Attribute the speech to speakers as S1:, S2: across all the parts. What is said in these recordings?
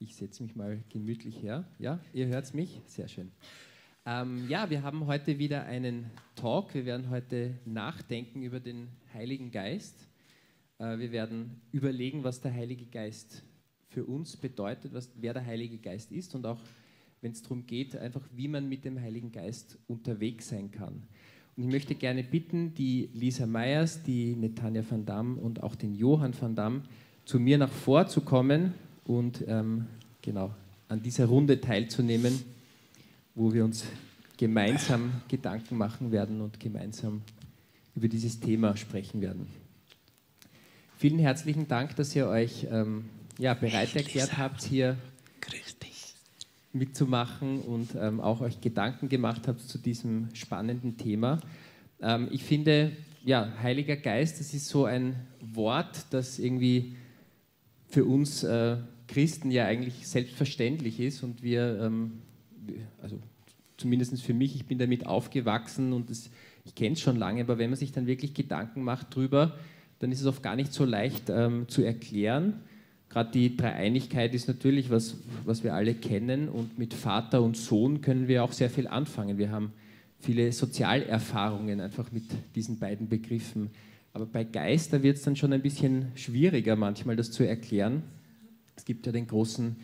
S1: Ich setze mich mal gemütlich her. Ja, ihr hört mich? Sehr schön. Ähm, ja, wir haben heute wieder einen Talk. Wir werden heute nachdenken über den Heiligen Geist. Äh, wir werden überlegen, was der Heilige Geist für uns bedeutet, was, wer der Heilige Geist ist und auch, wenn es darum geht, einfach wie man mit dem Heiligen Geist unterwegs sein kann. Und ich möchte gerne bitten, die Lisa Meyers, die Netanja van Dam und auch den Johann van Dam zu mir nach vor zu kommen und ähm, genau an dieser Runde teilzunehmen, wo wir uns gemeinsam Gedanken machen werden und gemeinsam über dieses Thema sprechen werden. Vielen herzlichen Dank, dass ihr euch ähm, ja, bereit erklärt habt, hier mitzumachen und ähm, auch euch Gedanken gemacht habt zu diesem spannenden Thema. Ähm, ich finde, ja, Heiliger Geist, das ist so ein Wort, das irgendwie für uns äh, Christen ja eigentlich selbstverständlich ist und wir, ähm, also zumindest für mich, ich bin damit aufgewachsen und das, ich kenne es schon lange, aber wenn man sich dann wirklich Gedanken macht drüber, dann ist es oft gar nicht so leicht ähm, zu erklären Gerade die Dreieinigkeit ist natürlich was, was wir alle kennen und mit Vater und Sohn können wir auch sehr viel anfangen. Wir haben viele Sozialerfahrungen einfach mit diesen beiden Begriffen. Aber bei Geist, da wird es dann schon ein bisschen schwieriger manchmal, das zu erklären. Es gibt ja den großen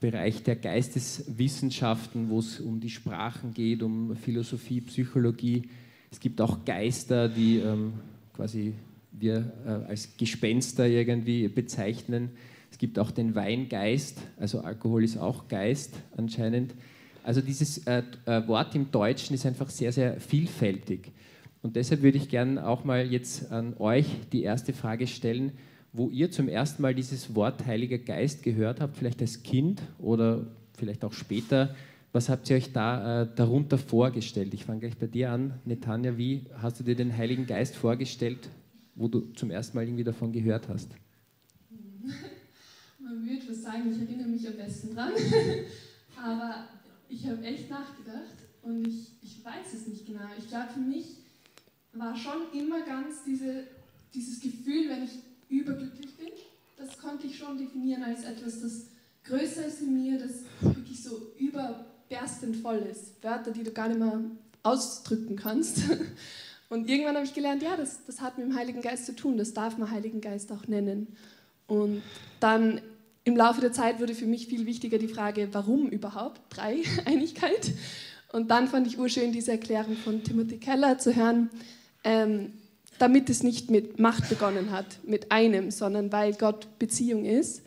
S1: Bereich der Geisteswissenschaften, wo es um die Sprachen geht, um Philosophie, Psychologie. Es gibt auch Geister, die ähm, quasi wir äh, als Gespenster irgendwie bezeichnen. Es gibt auch den Weingeist, also Alkohol ist auch Geist anscheinend. Also dieses äh, äh, Wort im Deutschen ist einfach sehr, sehr vielfältig. Und deshalb würde ich gerne auch mal jetzt an euch die erste Frage stellen, wo ihr zum ersten Mal dieses Wort Heiliger Geist gehört habt, vielleicht als Kind oder vielleicht auch später. Was habt ihr euch da äh, darunter vorgestellt? Ich fange gleich bei dir an. Netanja, wie hast du dir den Heiligen Geist vorgestellt, wo du zum ersten Mal irgendwie davon gehört hast?
S2: Man würde was sagen, ich erinnere mich am besten dran. Aber ich habe echt nachgedacht und ich, ich weiß es nicht genau. Ich glaube, für mich war schon immer ganz diese, dieses Gefühl, wenn ich überglücklich bin, das konnte ich schon definieren als etwas, das größer ist in mir, das wirklich so überberstend voll ist. Wörter, die du gar nicht mehr ausdrücken kannst. Und irgendwann habe ich gelernt, ja, das, das hat mit dem Heiligen Geist zu tun, das darf man Heiligen Geist auch nennen. Und dann im Laufe der Zeit wurde für mich viel wichtiger die Frage, warum überhaupt Dreieinigkeit? Und dann fand ich urschön diese Erklärung von Timothy Keller zu hören, ähm, damit es nicht mit Macht begonnen hat, mit einem, sondern weil Gott Beziehung ist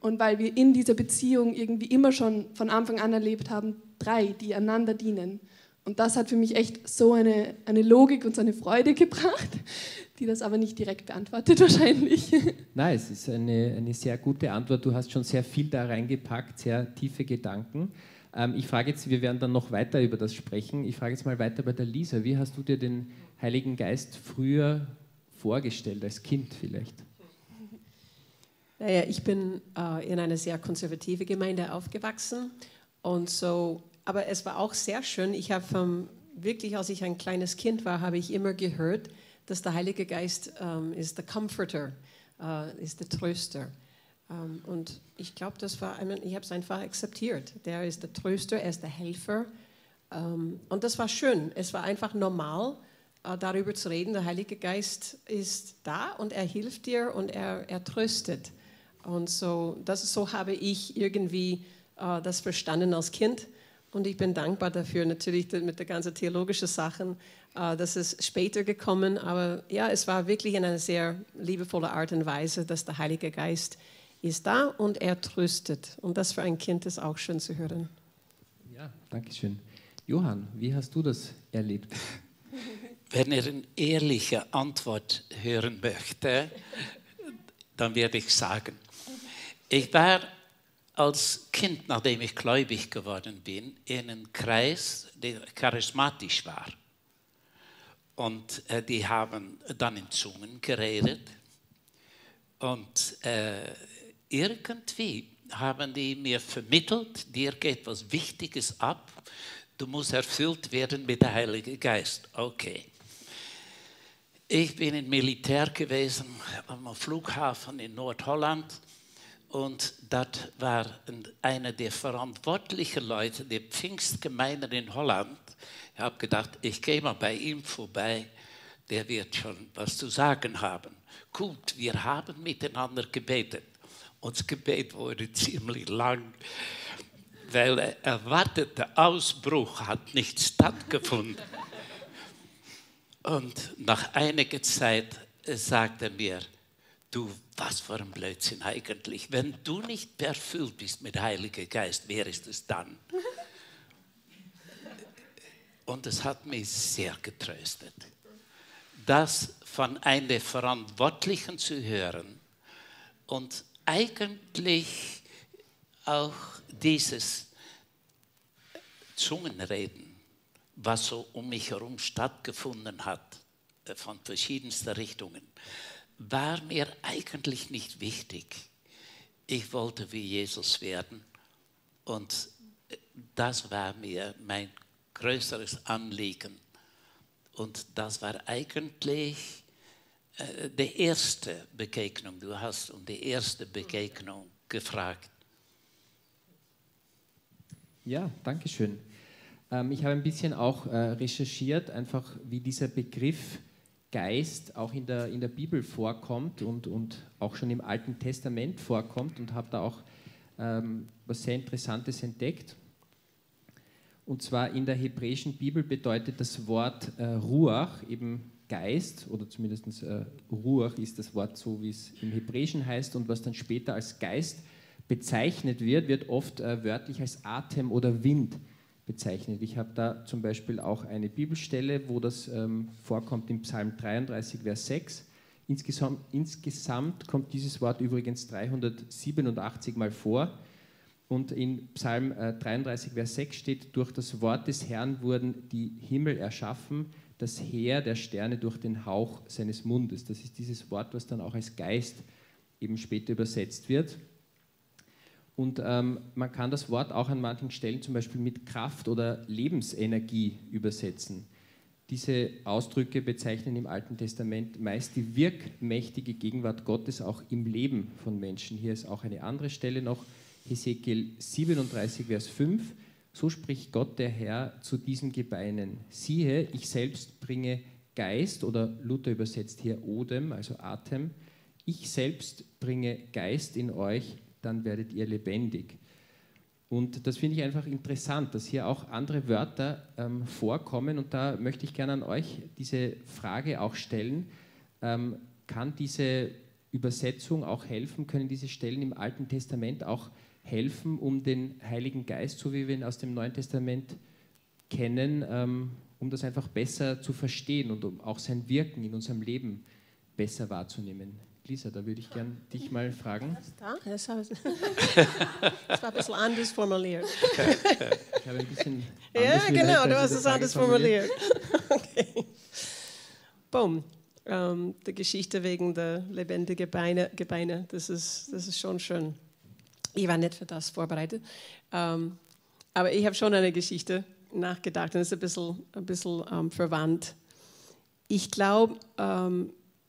S2: und weil wir in dieser Beziehung irgendwie immer schon von Anfang an erlebt haben, drei, die einander dienen. Und das hat für mich echt so eine, eine Logik und so eine Freude gebracht, die das aber nicht direkt beantwortet wahrscheinlich.
S1: Nein, es ist eine, eine sehr gute Antwort. Du hast schon sehr viel da reingepackt, sehr tiefe Gedanken. Ähm, ich frage jetzt, wir werden dann noch weiter über das sprechen. Ich frage jetzt mal weiter bei der Lisa. Wie hast du dir den Heiligen Geist früher vorgestellt, als Kind vielleicht?
S3: Naja, ich bin äh, in einer sehr konservativen Gemeinde aufgewachsen und so, aber es war auch sehr schön. Ich habe wirklich, als ich ein kleines Kind war, habe ich immer gehört, dass der Heilige Geist ähm, ist der Comforter, äh, ist der Tröster. Ähm, und ich glaube, das war, ich habe es einfach akzeptiert. Der ist der Tröster, er ist der Helfer. Ähm, und das war schön. Es war einfach normal, darüber zu reden. Der Heilige Geist ist da und er hilft dir und er, er tröstet. Und so, das, so habe ich irgendwie äh, das verstanden als Kind. Und ich bin dankbar dafür, natürlich mit der ganzen theologischen Sachen, Uh, das ist später gekommen, aber ja, es war wirklich in einer sehr liebevolle Art und Weise, dass der Heilige Geist ist da und er tröstet. Und das für ein Kind ist auch schön zu hören.
S1: Ja, danke schön. Johann, wie hast du das erlebt?
S4: Wenn ihr eine ehrliche Antwort hören möchte, dann werde ich sagen, ich war als Kind, nachdem ich gläubig geworden bin, in einem Kreis, der charismatisch war. Und äh, die haben dann in Zungen geredet. Und äh, irgendwie haben die mir vermittelt, dir geht was Wichtiges ab. Du musst erfüllt werden mit dem Heiligen Geist. Okay. Ich bin im Militär gewesen am Flughafen in Nordholland Und das war einer der verantwortlichen Leute der Pfingstgemeinden in Holland. Ich habe gedacht, ich gehe mal bei ihm vorbei, der wird schon was zu sagen haben. Gut, wir haben miteinander gebetet. Unser Gebet wurde ziemlich lang, weil der erwartete Ausbruch hat nicht stattgefunden. Und nach einiger Zeit sagte er mir, du, was für ein Blödsinn eigentlich. Wenn du nicht erfüllt bist mit Heiliger Geist, wer ist es dann? Und es hat mich sehr getröstet, das von einem Verantwortlichen zu hören und eigentlich auch dieses Zungenreden, was so um mich herum stattgefunden hat, äh, von verschiedensten Richtungen war mir eigentlich nicht wichtig. Ich wollte wie Jesus werden und das war mir mein größeres Anliegen. Und das war eigentlich äh, die erste Begegnung. Du hast um die erste Begegnung gefragt.
S1: Ja, danke schön. Ähm, ich habe ein bisschen auch äh, recherchiert, einfach wie dieser Begriff Geist auch in der, in der Bibel vorkommt und, und auch schon im Alten Testament vorkommt und habe da auch ähm, was sehr Interessantes entdeckt. Und zwar in der hebräischen Bibel bedeutet das Wort äh, Ruach eben Geist oder zumindest äh, Ruach ist das Wort so, wie es im Hebräischen heißt und was dann später als Geist bezeichnet wird, wird oft äh, wörtlich als Atem oder Wind bezeichnet. Ich habe da zum Beispiel auch eine Bibelstelle, wo das ähm, vorkommt im Psalm 33, Vers 6. Insgesamt, insgesamt kommt dieses Wort übrigens 387 Mal vor. Und in Psalm äh, 33, Vers 6 steht, durch das Wort des Herrn wurden die Himmel erschaffen, das Heer der Sterne durch den Hauch seines Mundes. Das ist dieses Wort, was dann auch als Geist eben später übersetzt wird. Und ähm, man kann das Wort auch an manchen Stellen zum Beispiel mit Kraft oder Lebensenergie übersetzen. Diese Ausdrücke bezeichnen im Alten Testament meist die wirkmächtige Gegenwart Gottes auch im Leben von Menschen. Hier ist auch eine andere Stelle noch, Hesekiel 37, Vers 5. So spricht Gott der Herr zu diesen Gebeinen. Siehe, ich selbst bringe Geist oder Luther übersetzt hier Odem, also Atem. Ich selbst bringe Geist in euch dann werdet ihr lebendig. Und das finde ich einfach interessant, dass hier auch andere Wörter ähm, vorkommen. Und da möchte ich gerne an euch diese Frage auch stellen. Ähm, kann diese Übersetzung auch helfen? Können diese Stellen im Alten Testament auch helfen, um den Heiligen Geist, so wie wir ihn aus dem Neuen Testament kennen, ähm, um das einfach besser zu verstehen und um auch sein Wirken in unserem Leben besser wahrzunehmen? Lisa, da würde ich gerne dich mal fragen.
S3: Das, war ein bisschen anders formuliert.
S1: Ich habe ein bisschen
S3: Ja, genau, du hast es anders formuliert. Okay. Boom. Um, ähm, die Geschichte wegen der lebendigen Beine, Gebeine, das ist, das ist schon schön. Ich war nicht für das vorbereitet. Um, ähm, aber ich habe schon eine Geschichte nachgedacht und es ist ein bisschen, ein bisschen um, ähm, verwandt. Ich glaube,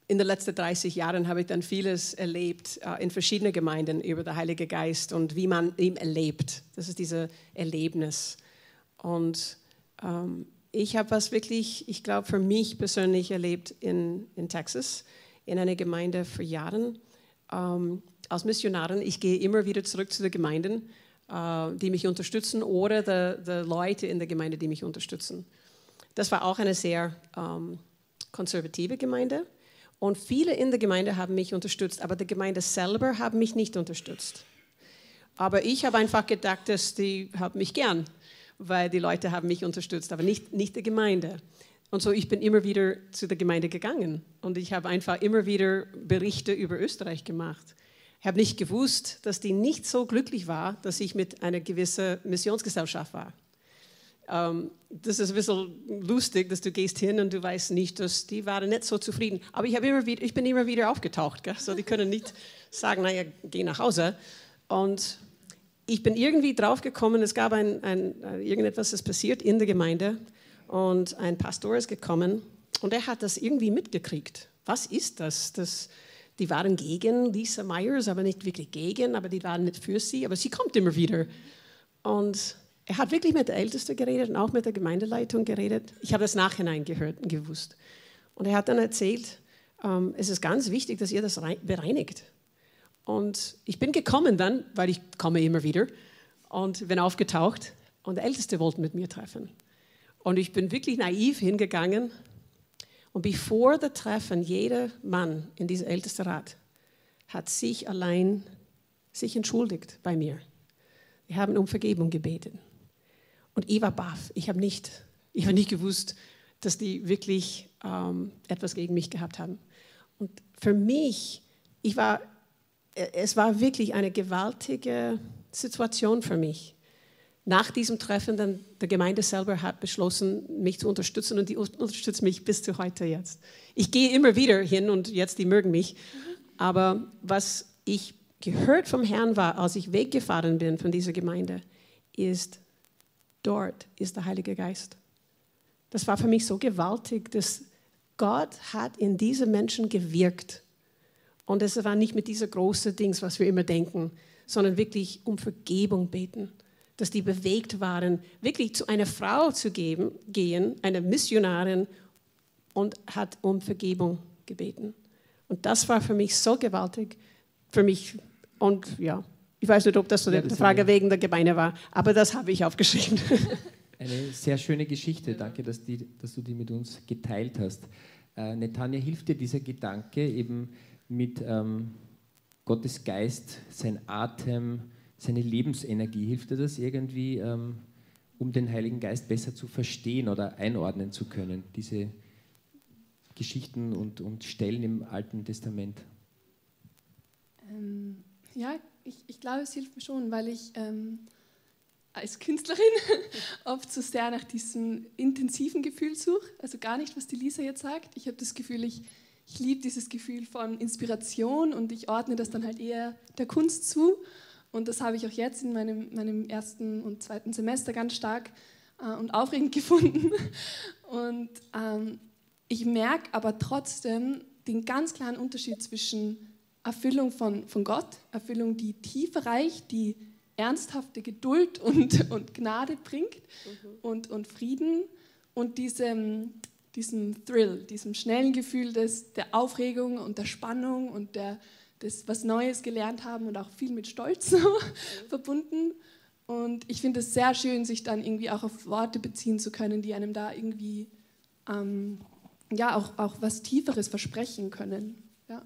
S3: in den letzten 30 Jahren habe ich dann vieles erlebt äh, in verschiedenen Gemeinden über den Heiligen Geist und wie man ihn erlebt. Das ist dieses Erlebnis. Und ähm, ich habe was wirklich, ich glaube, für mich persönlich erlebt in, in Texas, in einer Gemeinde für Jahre. Ähm, als Missionarin, ich gehe immer wieder zurück zu den Gemeinden, äh, die mich unterstützen oder die, die, Leute in der Gemeinde, die mich unterstützen. Das war auch eine sehr ähm, konservative Gemeinde und viele in der Gemeinde haben mich unterstützt, aber die Gemeinde selber hat mich nicht unterstützt. Aber ich habe einfach gedacht, dass die haben mich gern, weil die Leute haben mich unterstützt, aber nicht, nicht die Gemeinde. Und so ich bin immer wieder zu der Gemeinde gegangen und ich habe einfach immer wieder Berichte über Österreich gemacht. Ich habe nicht gewusst, dass die nicht so glücklich war, dass ich mit einer gewissen Missionsgesellschaft war. Um, ähm, das ist ein bisschen lustig, dass du gehst hin und du weißt nicht, dass die waren nicht so zufrieden. Aber ich, immer wieder, ich bin immer wieder aufgetaucht, gell? so die können nicht sagen, naja, geh nach Hause. Und ich bin irgendwie draufgekommen, es gab ein, ein, irgendetwas, das passiert in der Gemeinde und ein Pastor ist gekommen und er hat das irgendwie mitgekriegt. Was ist das? das die waren gegen Lisa Myers, aber nicht wirklich gegen, aber die waren nicht für sie, aber sie kommt immer wieder. Und er hat wirklich mit der Ältesten geredet und auch mit der Gemeindeleitung geredet. Ich habe das nachhinein gehört und gewusst. Und er hat dann erzählt, ähm, es ist ganz wichtig, dass ihr das bereinigt. Und ich bin gekommen dann, weil ich komme immer wieder und bin aufgetaucht und der Älteste wollte mit mir treffen. Und ich bin wirklich naiv hingegangen und bevor das Treffen, jeder Mann in diesem Ältestenrat hat sich allein sich entschuldigt bei mir. Wir haben um Vergebung gebeten. Und war baff. Ich habe nicht, ich nicht gewusst, dass die wirklich ähm, etwas gegen mich gehabt haben. Und für mich, ich war, es war wirklich eine gewaltige Situation für mich nach diesem Treffen dann der Gemeinde selber hat beschlossen, mich zu unterstützen und die unterstützt mich bis zu heute jetzt. Ich gehe immer wieder hin und jetzt die mögen mich. Aber was ich gehört vom Herrn war, als ich weggefahren bin von dieser Gemeinde, ist, dort ist der Heilige Geist. Das war für mich so gewaltig, dass Gott hat in diese Menschen gewirkt. Und es war nicht mit dieser großen Dings, was wir immer denken, sondern wirklich um Vergebung beten dass die bewegt waren, wirklich zu einer Frau zu geben, gehen, einer Missionarin, und hat um Vergebung gebeten. Und das war für mich so gewaltig, für mich. Und ja, ich weiß nicht, ob das so ja, die Frage wegen der Gemeinde war, aber das habe ich aufgeschrieben.
S1: Eine sehr schöne Geschichte. Danke, dass, die, dass du die mit uns geteilt hast. Äh, Netanja, hilft dir dieser Gedanke eben mit ähm, Gottes Geist, sein Atem, seine Lebensenergie? Hilft dir das irgendwie, ähm, um den Heiligen Geist besser zu verstehen oder einordnen zu können, diese Geschichten und, und Stellen im Alten Testament?
S2: Ähm, ja, ich, ich glaube, es hilft mir schon, weil ich ähm, als Künstlerin oft so sehr nach diesem intensiven Gefühl suche. Also gar nicht, was die Lisa jetzt sagt. Ich habe das Gefühl, ich, ich liebe dieses Gefühl von Inspiration und ich ordne das dann halt eher der Kunst zu. Und das habe ich auch jetzt in meinem, meinem ersten und zweiten Semester ganz stark äh, und aufregend gefunden. Und ähm, ich merke aber trotzdem den ganz klaren Unterschied zwischen Erfüllung von, von Gott, Erfüllung, die tiefer reicht, die ernsthafte Geduld und, und Gnade bringt mhm. und, und Frieden und diesem, diesem Thrill, diesem schnellen Gefühl des, der Aufregung und der Spannung und der, das was Neues gelernt haben und auch viel mit Stolz so verbunden. Und ich finde es sehr schön, sich dann irgendwie auch auf Worte beziehen zu können, die einem da irgendwie ähm, ja auch, auch was Tieferes versprechen können. Ja.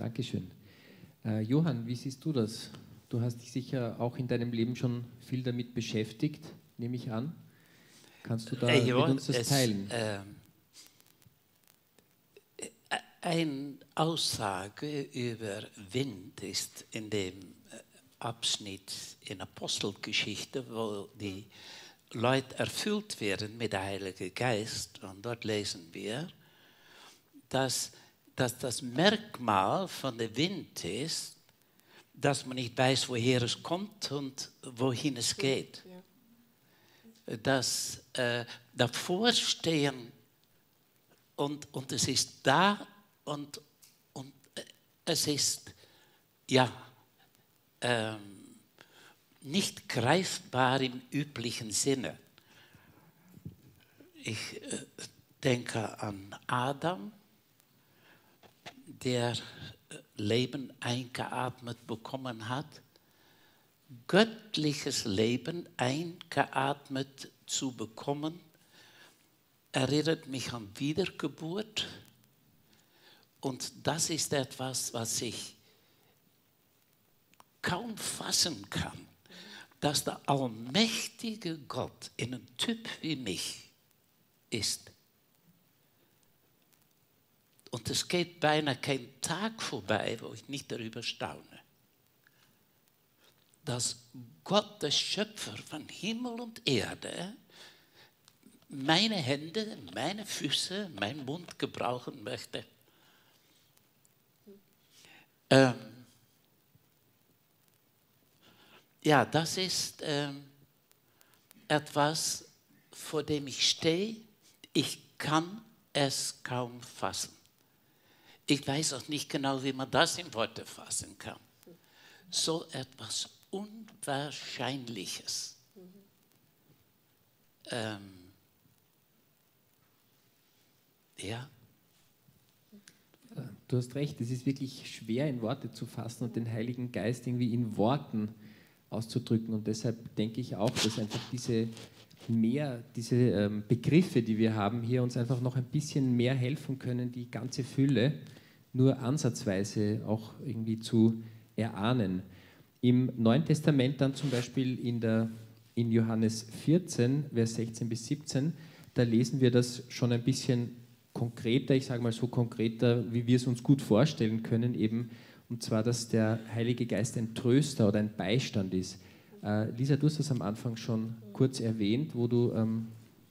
S1: Dankeschön. Äh, Johann, wie siehst du das? Du hast dich sicher auch in deinem Leben schon viel damit beschäftigt, nehme ich an. Kannst du da äh, ja, mit uns das es, teilen?
S4: Äh, eine Aussage über Wind ist in dem äh, Abschnitt in Apostelgeschichte, wo die Leute erfüllt werden mit dem Heiligen Geist. Und dort lesen wir, dass, dass das Merkmal von dem Wind ist, dass man nicht weiß, woher es kommt und wohin es geht. Dass äh, davor stehen und, und es ist da und, und äh, es ist ja ähm, nicht greifbar im üblichen Sinne. Ich äh, denke an Adam, der äh, Leben eingeatmet bekommen hat, göttliches Leben eingeatmet zu bekommen, erinnert mich an Wiedergeburt und das ist etwas, was ich kaum fassen kann, dass der allmächtige Gott in einem Typ wie mich ist. Und es geht beinahe kein Tag vorbei, wo ich nicht darüber staune, dass Gott, der Schöpfer von Himmel und Erde, meine Hände, meine Füße, meinen Mund gebrauchen möchte ähm, ja, das ist ähm, etwas, vor dem ich stehe. Ich kann es kaum fassen. Ich weiß auch nicht genau, wie man das in Worte fassen kann. So etwas Unwahrscheinliches. Ähm, ja.
S1: Du hast recht, es ist wirklich schwer in Worte zu fassen und den Heiligen Geist irgendwie in Worten auszudrücken. Und deshalb denke ich auch, dass einfach diese mehr, diese ähm, Begriffe, die wir haben, hier uns einfach noch ein bisschen mehr helfen können, die ganze Fülle nur ansatzweise auch irgendwie zu erahnen. Im Neuen Testament dann zum Beispiel in, der, in Johannes 14, Vers 16 bis 17, da lesen wir das schon ein bisschen konkreter, ich sage mal so konkreter, wie wir es uns gut vorstellen können, eben, und zwar, dass der Heilige Geist ein Tröster oder ein Beistand ist. Äh, Lisa, du hast das am Anfang schon kurz erwähnt, wo du ähm,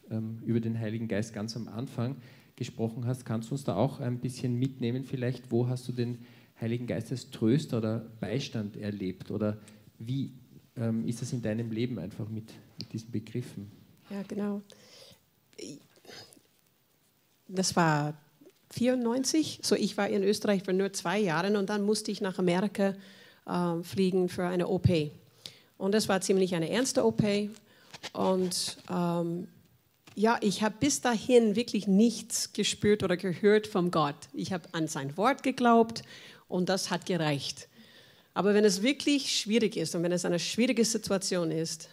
S1: ähm, über den Heiligen Geist ganz am Anfang gesprochen hast. Kannst du uns da auch ein bisschen mitnehmen vielleicht? Wo hast du den Heiligen Geist als Tröster oder Beistand erlebt? Oder wie ähm, ist das in deinem Leben einfach mit, mit diesen Begriffen?
S3: Ja, genau. Das war 94, so ich war in Österreich für nur zwei Jahre und dann musste ich nach Amerika äh, fliegen für eine OP. Und das war ziemlich eine ernste OP. Und ähm, ja, ich habe bis dahin wirklich nichts gespürt oder gehört vom Gott. Ich habe an sein Wort geglaubt und das hat gereicht. Aber wenn es wirklich schwierig ist und wenn es eine schwierige Situation ist,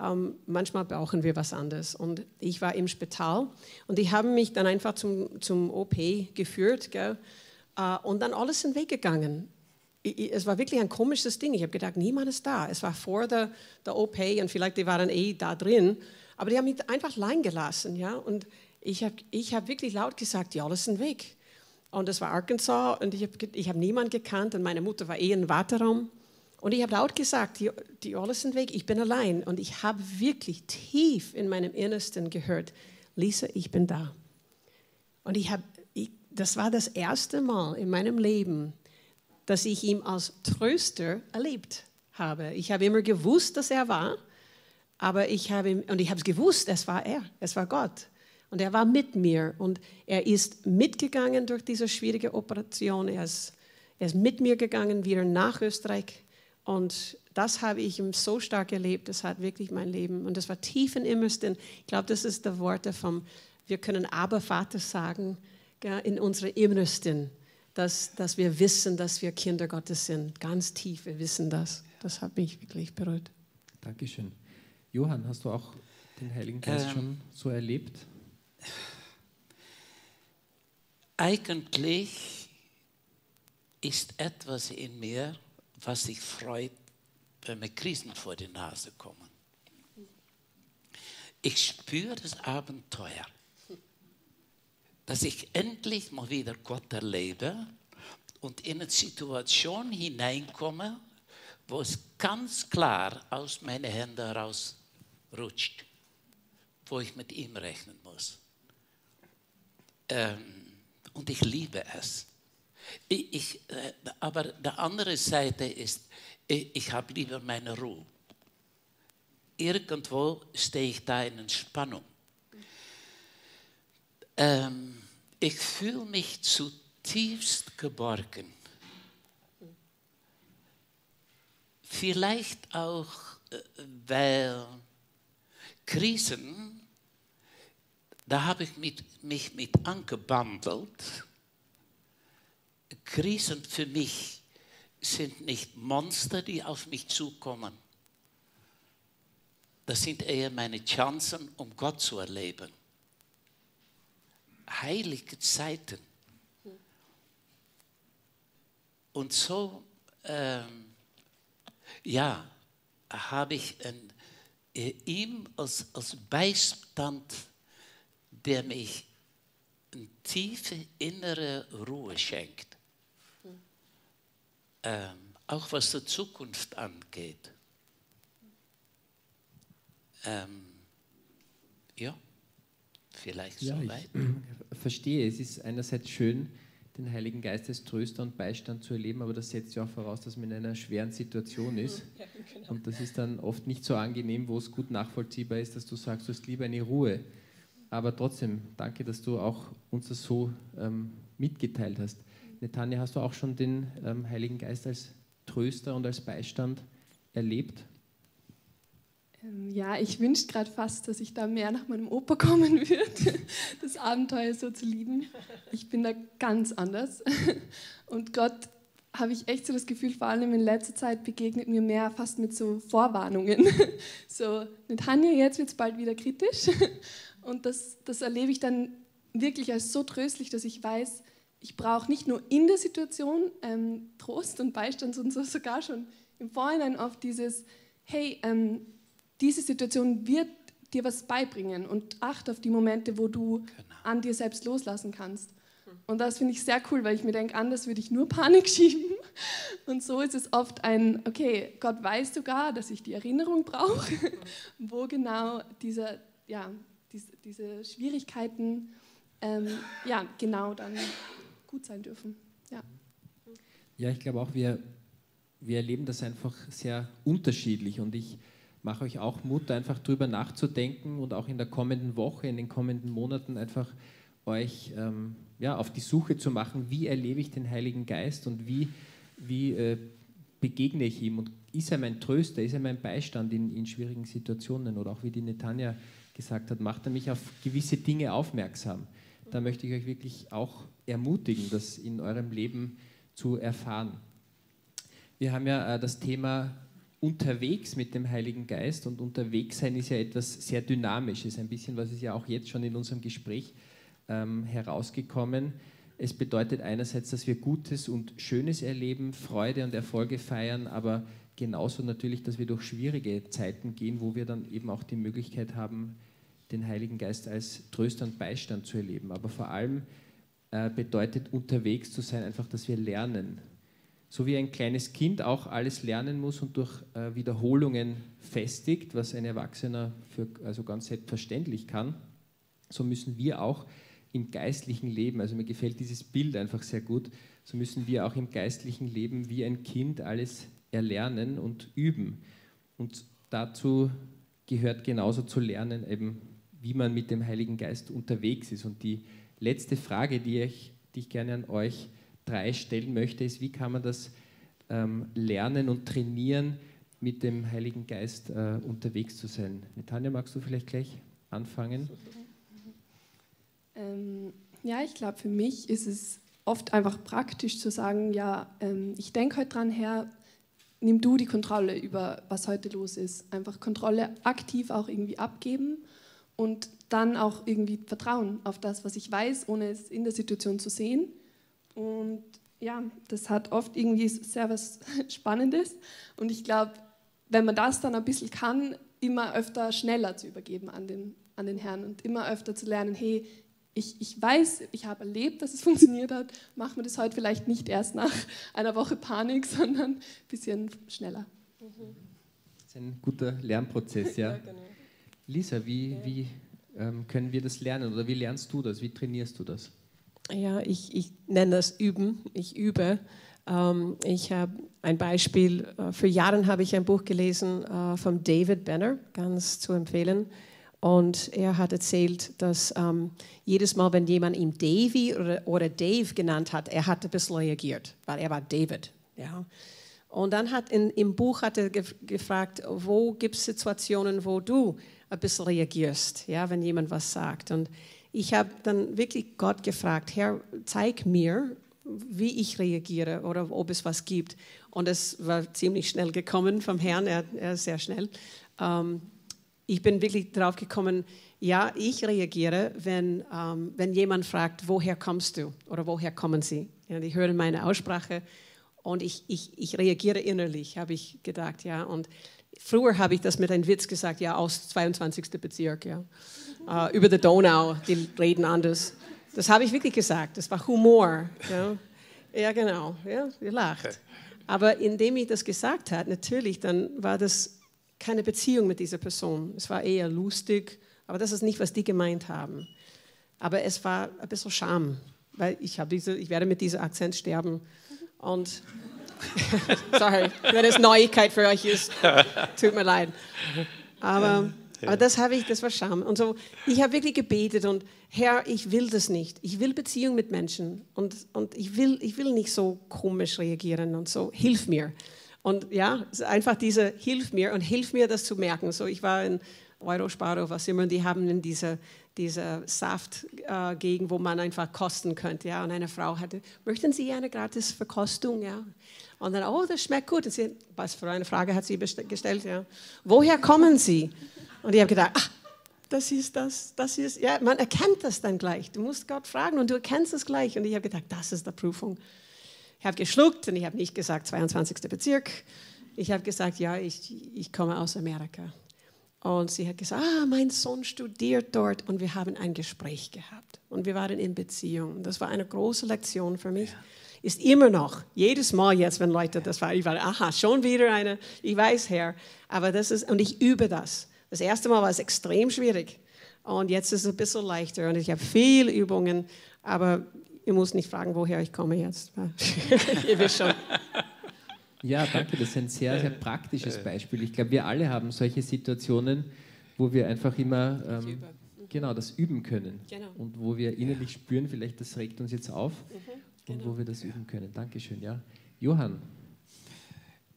S3: ähm, manchmal brauchen wir was anderes. Und ich war im Spital und die haben mich dann einfach zum, zum OP geführt gell? Äh, und dann alles in den Weg gegangen es war wirklich ein komisches Ding. Ich habe gedacht, niemand ist da. Es war vor der, der OP und vielleicht die waren eh da drin. Aber die haben mich einfach allein gelassen. Ja? Und ich habe ich hab wirklich laut gesagt, ja, alles sind weg. Und das war Arkansas und ich habe ich hab niemanden gekannt und meine Mutter war eh im Warteraum. Und ich habe laut gesagt, die, die alles sind weg, ich bin allein. Und ich habe wirklich tief in meinem Innersten gehört, Lisa, ich bin da. Und ich habe, das war das erste Mal in meinem Leben, dass ich ihn als Tröster erlebt habe. Ich habe immer gewusst, dass er war, aber ich habe und ich habe es gewusst, es war er, es war Gott. Und er war mit mir und er ist mitgegangen durch diese schwierige Operation. Er ist, er ist mit mir gegangen wieder nach Österreich und das habe ich ihm so stark erlebt. Das hat wirklich mein Leben und das war tief im Innersten. Ich glaube, das ist der Worte vom, wir können aber Vater sagen, in unserem Innersten dass, dass wir wissen, dass wir Kinder Gottes sind. Ganz tief, wir wissen das. Das hat mich wirklich berührt.
S1: Dankeschön. Johann, hast du auch den Heiligen Geist ähm, schon so erlebt?
S4: Eigentlich ist etwas in mir, was sich freut, wenn mir Krisen vor die Nase kommen. Ich spüre das Abenteuer dass ich endlich mal wieder Gott erlebe und in eine Situation hineinkomme, wo es ganz klar aus meinen Händen heraus rutscht, wo ich mit ihm rechnen muss. Ähm, und ich liebe es. Ich, ich, äh, aber die andere Seite ist, ich, ich habe lieber meine Ruhe. Irgendwo stehe ich da in Entspannung. Ähm, ich fühle mich zutiefst geborgen. Vielleicht auch, äh, weil Krisen, da habe ich mit, mich mit angebandelt. Krisen für mich sind nicht Monster, die auf mich zukommen. Das sind eher meine Chancen, um Gott zu erleben heilige Zeiten. Und so, ähm, ja, habe ich ein, äh, ihm als, als Beistand, der mich eine tiefe innere Ruhe schenkt. Ähm, auch was die Zukunft angeht. Ähm, ja. Vielleicht
S1: ja,
S4: so weit.
S1: Ich verstehe, es ist einerseits schön, den Heiligen Geist als Tröster und Beistand zu erleben, aber das setzt ja auch voraus, dass man in einer schweren Situation ist. Ja, genau. Und das ist dann oft nicht so angenehm, wo es gut nachvollziehbar ist, dass du sagst, du hast lieber eine Ruhe. Aber trotzdem, danke, dass du auch uns das so ähm, mitgeteilt hast. Netanja, hast du auch schon den ähm, Heiligen Geist als Tröster und als Beistand erlebt?
S2: Ähm, ja, ich wünsche gerade fast, dass ich da mehr nach meinem Opa kommen würde, das Abenteuer so zu lieben. Ich bin da ganz anders. Und Gott habe ich echt so das Gefühl, vor allem in letzter Zeit begegnet mir mehr fast mit so Vorwarnungen. So, mit Hanja, jetzt wird es bald wieder kritisch. Und das, das erlebe ich dann wirklich als so tröstlich, dass ich weiß, ich brauche nicht nur in der Situation ähm, Trost und Beistand, sondern so sogar schon im Vorhinein oft dieses, hey, ähm, diese Situation wird dir was beibringen und achte auf die Momente, wo du genau. an dir selbst loslassen kannst. Und das finde ich sehr cool, weil ich mir denke, anders würde ich nur Panik schieben. Und so ist es oft ein, okay, Gott weiß sogar, dass ich die Erinnerung brauche, wo genau diese, ja, diese, diese Schwierigkeiten ähm, ja, genau dann gut sein dürfen. Ja,
S1: ja ich glaube auch, wir, wir erleben das einfach sehr unterschiedlich und ich mache euch auch Mut, einfach drüber nachzudenken und auch in der kommenden Woche, in den kommenden Monaten einfach euch ähm, ja, auf die Suche zu machen, wie erlebe ich den Heiligen Geist und wie, wie äh, begegne ich ihm und ist er mein Tröster, ist er mein Beistand in, in schwierigen Situationen oder auch wie die Netanja gesagt hat, macht er mich auf gewisse Dinge aufmerksam. Da möchte ich euch wirklich auch ermutigen, das in eurem Leben zu erfahren. Wir haben ja äh, das Thema unterwegs mit dem Heiligen Geist und unterwegs sein ist ja etwas sehr Dynamisches, ein bisschen, was ist ja auch jetzt schon in unserem Gespräch ähm, herausgekommen. Es bedeutet einerseits, dass wir Gutes und Schönes erleben, Freude und Erfolge feiern, aber genauso natürlich, dass wir durch schwierige Zeiten gehen, wo wir dann eben auch die Möglichkeit haben, den Heiligen Geist als Tröster und Beistand zu erleben. Aber vor allem äh, bedeutet unterwegs zu sein einfach, dass wir lernen, so wie ein kleines Kind auch alles lernen muss und durch äh, Wiederholungen festigt, was ein Erwachsener für also ganz selbstverständlich kann, so müssen wir auch im geistlichen Leben, also mir gefällt dieses Bild einfach sehr gut, so müssen wir auch im geistlichen Leben wie ein Kind alles erlernen und üben. Und dazu gehört genauso zu lernen, eben, wie man mit dem Heiligen Geist unterwegs ist. Und die letzte Frage, die ich, die ich gerne an euch drei stellen möchte, ist, wie kann man das ähm, lernen und trainieren, mit dem Heiligen Geist äh, unterwegs zu sein? Netanja, magst du vielleicht gleich anfangen?
S2: Ähm, ja, ich glaube, für mich ist es oft einfach praktisch zu sagen, ja, ähm, ich denke heute dran her, nimm du die Kontrolle über, was heute los ist. Einfach Kontrolle aktiv auch irgendwie abgeben und dann auch irgendwie vertrauen auf das, was ich weiß, ohne es in der Situation zu sehen. Und ja, das hat oft irgendwie sehr was Spannendes. Und ich glaube, wenn man das dann ein bisschen kann, immer öfter schneller zu übergeben an den, an den Herrn und immer öfter zu lernen, hey, ich, ich weiß, ich habe erlebt, dass es funktioniert hat, machen wir das heute vielleicht nicht erst nach einer Woche Panik, sondern ein bisschen schneller.
S1: Das ist ein guter Lernprozess, ja. ja genau. Lisa, wie, ja. wie ähm, können wir das lernen oder wie lernst du das? Wie trainierst du das?
S3: Ja, ich, ich nenne das Üben. Ich übe. Ähm, ich habe ein Beispiel. Äh, für Jahre habe ich ein Buch gelesen äh, von David Benner, ganz zu empfehlen. Und er hat erzählt, dass ähm, jedes Mal, wenn jemand ihn Davy oder, oder, Dave genannt hat, er hat ein bisschen reagiert, weil er war David. Ja. Und dann hat in, im Buch hat er gefragt, wo gibt es Situationen, wo du ein bisschen reagierst, ja, wenn jemand was sagt. Und ich habe dann wirklich Gott gefragt, Herr, zeig mir, wie ich reagiere oder ob es was gibt. Und es war ziemlich schnell gekommen vom Herrn, er, er ist sehr schnell. Ähm, ich bin wirklich darauf gekommen, ja, ich reagiere, wenn, ähm, wenn jemand fragt, woher kommst du oder woher kommen sie. Ja, die hören meine Aussprache und ich, ich, ich reagiere innerlich, habe ich gedacht. Ja. Und früher habe ich das mit einem Witz gesagt, ja, aus 22. Bezirk. Ja äh, über der Donau, die reden anders. Das habe ich wirklich gesagt, das war Humor. Ja, ja genau, ja, ihr lacht. Aber indem ich das gesagt habe, natürlich, dann war das keine Beziehung mit dieser Person. Es war eher lustig, aber das ist nicht, was die gemeint haben. Aber es war ein bisschen Scham, weil ich, habe diese, ich werde mit diesem Akzent sterben. Und sorry, wenn es Neuigkeit für euch ist, tut mir leid. Aber Aber das habe ich, das war Scham. Und so, ich habe wirklich gebetet und Herr, ich will das nicht. Ich will Beziehung mit Menschen und, und ich, will, ich will nicht so komisch reagieren und so. Hilf mir. Und ja, einfach diese Hilf mir und hilf mir, das zu merken. So, ich war in Eurosparo, was immer, und die haben in dieser diese Saftgegend, äh, wo man einfach kosten könnte. Ja? Und eine Frau hatte, möchten Sie eine gratis Verkostung? Ja? Und dann, oh, das schmeckt gut. Und sie, was für eine Frage hat sie gestellt? Ja? Woher kommen Sie? Und ich habe gedacht, ach, das ist das, das ist, ja, man erkennt das dann gleich. Du musst Gott fragen und du erkennst es gleich. Und ich habe gedacht, das ist die Prüfung. Ich habe geschluckt und ich habe nicht gesagt 22. Bezirk. Ich habe gesagt, ja, ich, ich komme aus Amerika. Und sie hat gesagt, ah, mein Sohn studiert dort. Und wir haben ein Gespräch gehabt. Und wir waren in Beziehung. Das war eine große Lektion für mich. Ja. Ist immer noch, jedes Mal jetzt, wenn Leute das war, ich war, aha, schon wieder eine, ich weiß, Herr. Aber das ist, und ich übe das. Das erste Mal war es extrem schwierig. Und jetzt ist es ein bisschen leichter. Und ich habe viele Übungen. Aber ihr müsst nicht fragen, woher ich komme jetzt. ihr wisst schon.
S1: Ja, danke, das ist ein sehr, sehr praktisches Beispiel. Ich glaube, wir alle haben solche Situationen, wo wir einfach immer ähm, genau das üben können genau. und wo wir innerlich spüren, vielleicht das regt uns jetzt auf mhm, genau. und wo wir das üben können. Dankeschön, ja. Johann.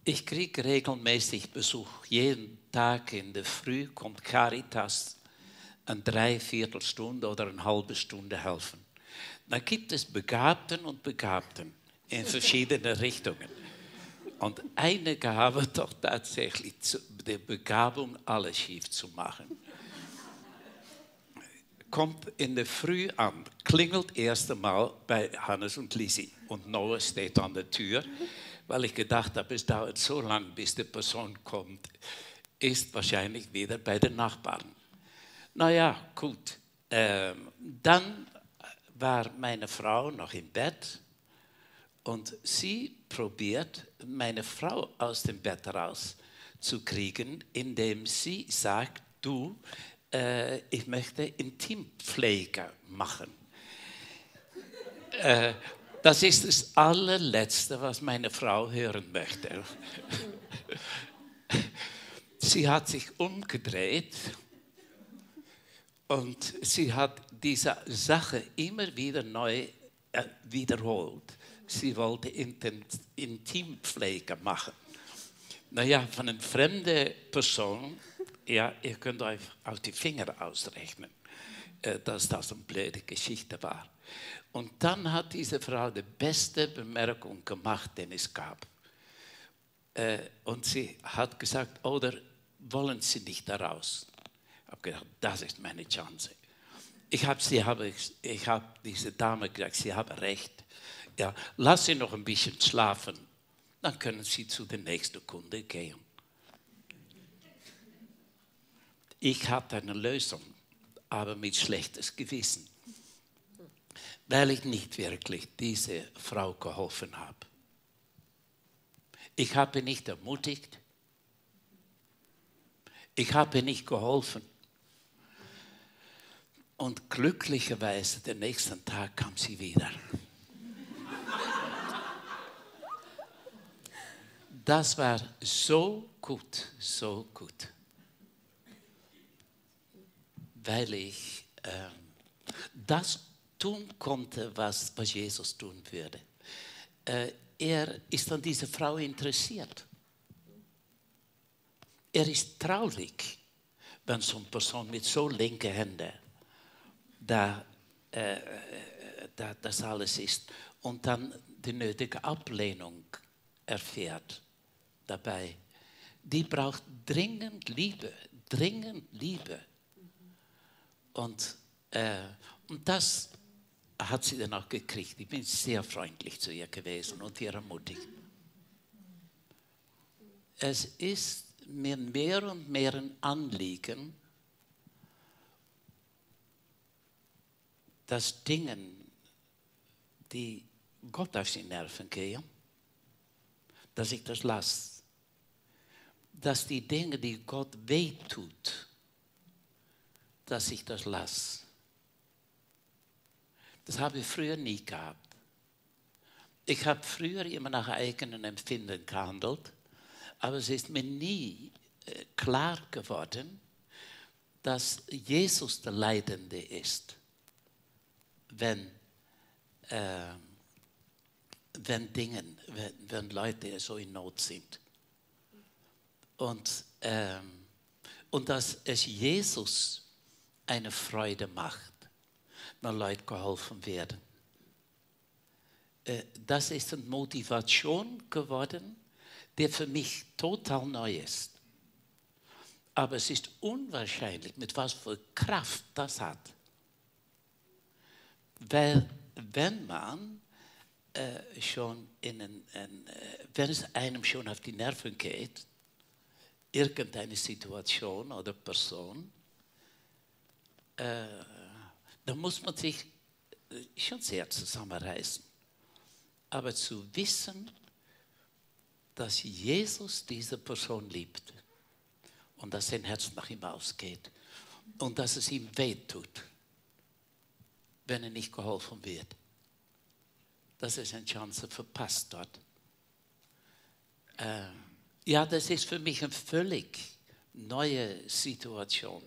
S4: Ich kriege regelmäßig Besuch. Jeden Tag in der Früh kommt Caritas eine Dreiviertelstunde oder eine halbe Stunde helfen. Da gibt es Begabten und Begabten in verschiedene Richtungen. Und einige haben doch tatsächlich die Begabung, alles schief zu machen. Kommt in der Früh an, klingelt erst einmal bei Hannes und Lisi und Noah steht an der Tür, weil ich gedacht habe, es dauert so lange, bis die Person kommt, ist wahrscheinlich wieder bei den Nachbarn. Naja, gut. Ähm, dann war meine Frau noch im Bett und sie probiert, meine Frau aus dem Bett rauszukriegen, indem sie sagt, du, äh, ich möchte Intimpflege machen. äh, das ist das allerletzte, was meine Frau hören möchte. Sie hat sich umgedreht und sie hat diese Sache immer wieder neu äh, wiederholt sie wollte Intimpflege machen. Naja, von einer fremden Person, ja, ihr könnt euch auf die Finger ausrechnen, äh, dass das eine blöde Geschichte war. Und dann hat diese Frau die beste Bemerkung gemacht, die es gab. Äh, und sie hat gesagt, oder wollen Sie nicht daraus? Ich habe gedacht, das ist meine Chance. Ich habe sie, habe ich, ich habe diese Dame gesagt, sie haben recht. Ja, lass sie noch ein bisschen schlafen, dann können sie zu der nächsten Kunde gehen. Ich hatte eine Lösung, aber mit schlechtes Gewissen, weil ich nicht wirklich diese Frau geholfen habe. Ich habe nicht ermutigt, ich habe nicht geholfen. Und glücklicherweise, den nächsten Tag kam sie wieder. das war so gut, so gut. Weil ich äh, das tun konnte, was, was Jesus tun würde. Äh, er ist an dieser Frau interessiert. Er ist traurig, wenn so eine Person mit so linken Händen da, äh, da das alles ist und dann die nötige Ablehnung erfährt dabei. Die braucht dringend Liebe, dringend Liebe. Und, äh, und das hat sie dann auch gekriegt. Ich bin sehr freundlich zu ihr gewesen und ihr ermutigt. Es ist mir mehr und mehr ein Anliegen, dass Dinge, die Gott auf die Nerven gehen, dass ich das lasse dass die Dinge, die Gott wehtut, dass ich das lasse. Das habe ich früher nie gehabt. Ich habe früher immer nach eigenen Empfinden gehandelt, aber es ist mir nie äh, klar geworden, dass Jesus der Leidende ist, wenn, äh, wenn Dingen, wenn, wenn Leute so in Not sind. Und, ähm, und dass es Jesus eine Freude macht, wenn Leute geholfen werden. Äh, das ist eine Motivation geworden, die für mich total neu ist. Aber es ist unwahrscheinlich, mit was für Kraft das hat. Weil wenn man äh, schon in ein, ein, äh, wenn es einem schon auf die Nerven geht, irgendeine Situation oder Person, äh, dann muss man sich äh, schon sehr zusammenreißen. Aber zu wissen, dass Jesus diese Person liebt und dass sein Herz nach ihm ausgeht und dass es ihm wehtut, wenn er nicht geholfen wird. Das ist eine Chance verpasst dort. Äh, ja, das ist für mich eine völlig neue Situation,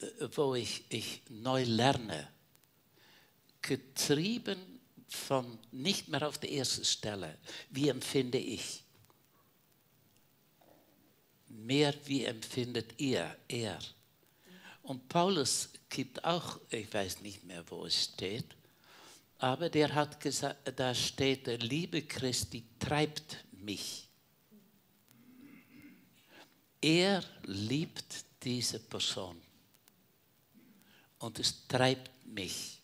S4: äh, wo ich, ich neu lerne, getrieben von nicht mehr auf der ersten Stelle, wie empfinde ich, mehr wie empfindet ihr, er. Und Paulus gibt auch, ich weiß nicht mehr, wo es steht, aber der hat gesagt, da steht, der Liebe Christi treibt mich. Er liebt diese Person und es treibt mich.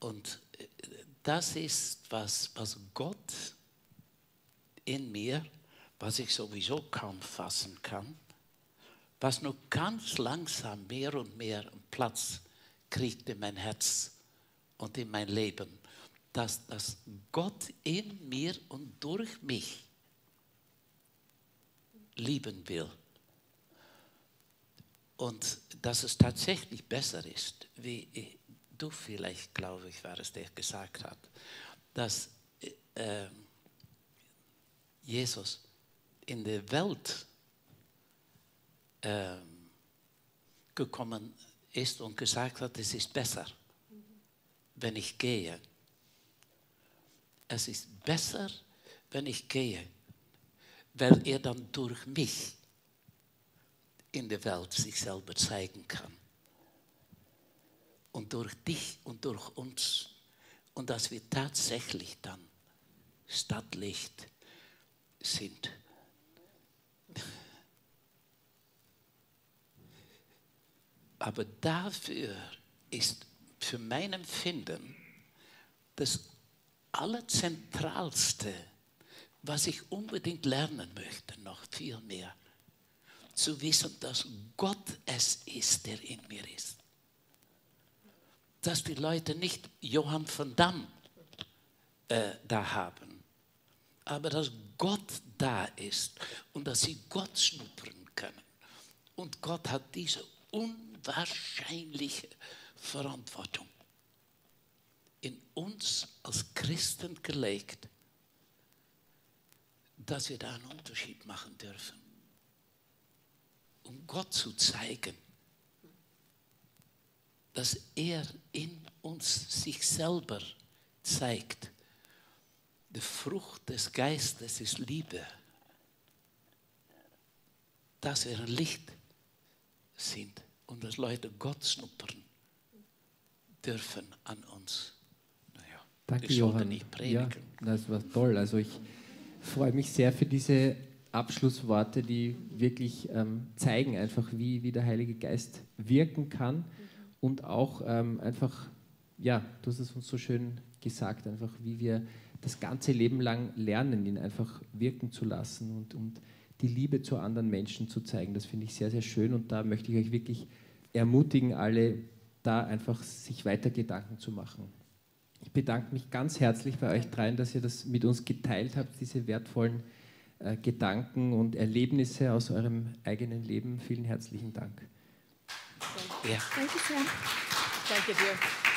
S4: Und äh, das ist, was, was Gott in mir was ich sowieso kaum fassen kann, was nur ganz langsam mehr und mehr Platz kriegt in mein Herz und in mein Leben, dass, dass Gott in mir und durch mich lieben will. Und dass es tatsächlich besser ist, wie du vielleicht, glaube ich, war es, der gesagt hat, dass äh, Jesus in der Welt äh, gekommen ist und gesagt hat, es ist besser, wenn ich gehe. Es ist besser, wenn ich gehe, weil er dann durch mich in der Welt sich selber zeigen kann. Und durch dich und durch uns. Und dass wir tatsächlich dann Stadtlicht sind. Aber dafür ist für mein Empfinden das Allerzentralste, was ich unbedingt lernen möchte, noch viel mehr, zu wissen, dass Gott es ist, der in mir ist. Dass die Leute nicht Johann von Damm äh, da haben, aber dass Gott da ist und dass sie Gott schnuppern können. Und Gott hat diese unwahrscheinliche Verantwortung in uns als Christen gelegt, dass wir da einen Unterschied machen dürfen, um Gott zu zeigen, dass er in uns sich selber zeigt. Die Frucht des Geistes ist Liebe. Dass wir ein Licht sind und dass Leute Gott schnuppern dürfen an uns.
S1: Naja, Danke, ich Johann. nicht predigen. Ja, das war toll. Also ich freue mich sehr für diese Abschlussworte, die wirklich ähm, zeigen einfach, wie, wie der Heilige Geist wirken kann und auch ähm, einfach, ja, du hast es uns so schön gesagt, einfach wie wir das ganze Leben lang lernen, ihn einfach wirken zu lassen und, und die Liebe zu anderen Menschen zu zeigen. Das finde ich sehr, sehr schön und da möchte ich euch wirklich ermutigen, alle da einfach sich weiter Gedanken zu machen. Ich bedanke mich ganz herzlich bei euch dreien, dass ihr das mit uns geteilt habt, diese wertvollen äh, Gedanken und Erlebnisse aus eurem eigenen Leben. Vielen herzlichen Dank.
S3: Ja. Danke sehr. Danke dir.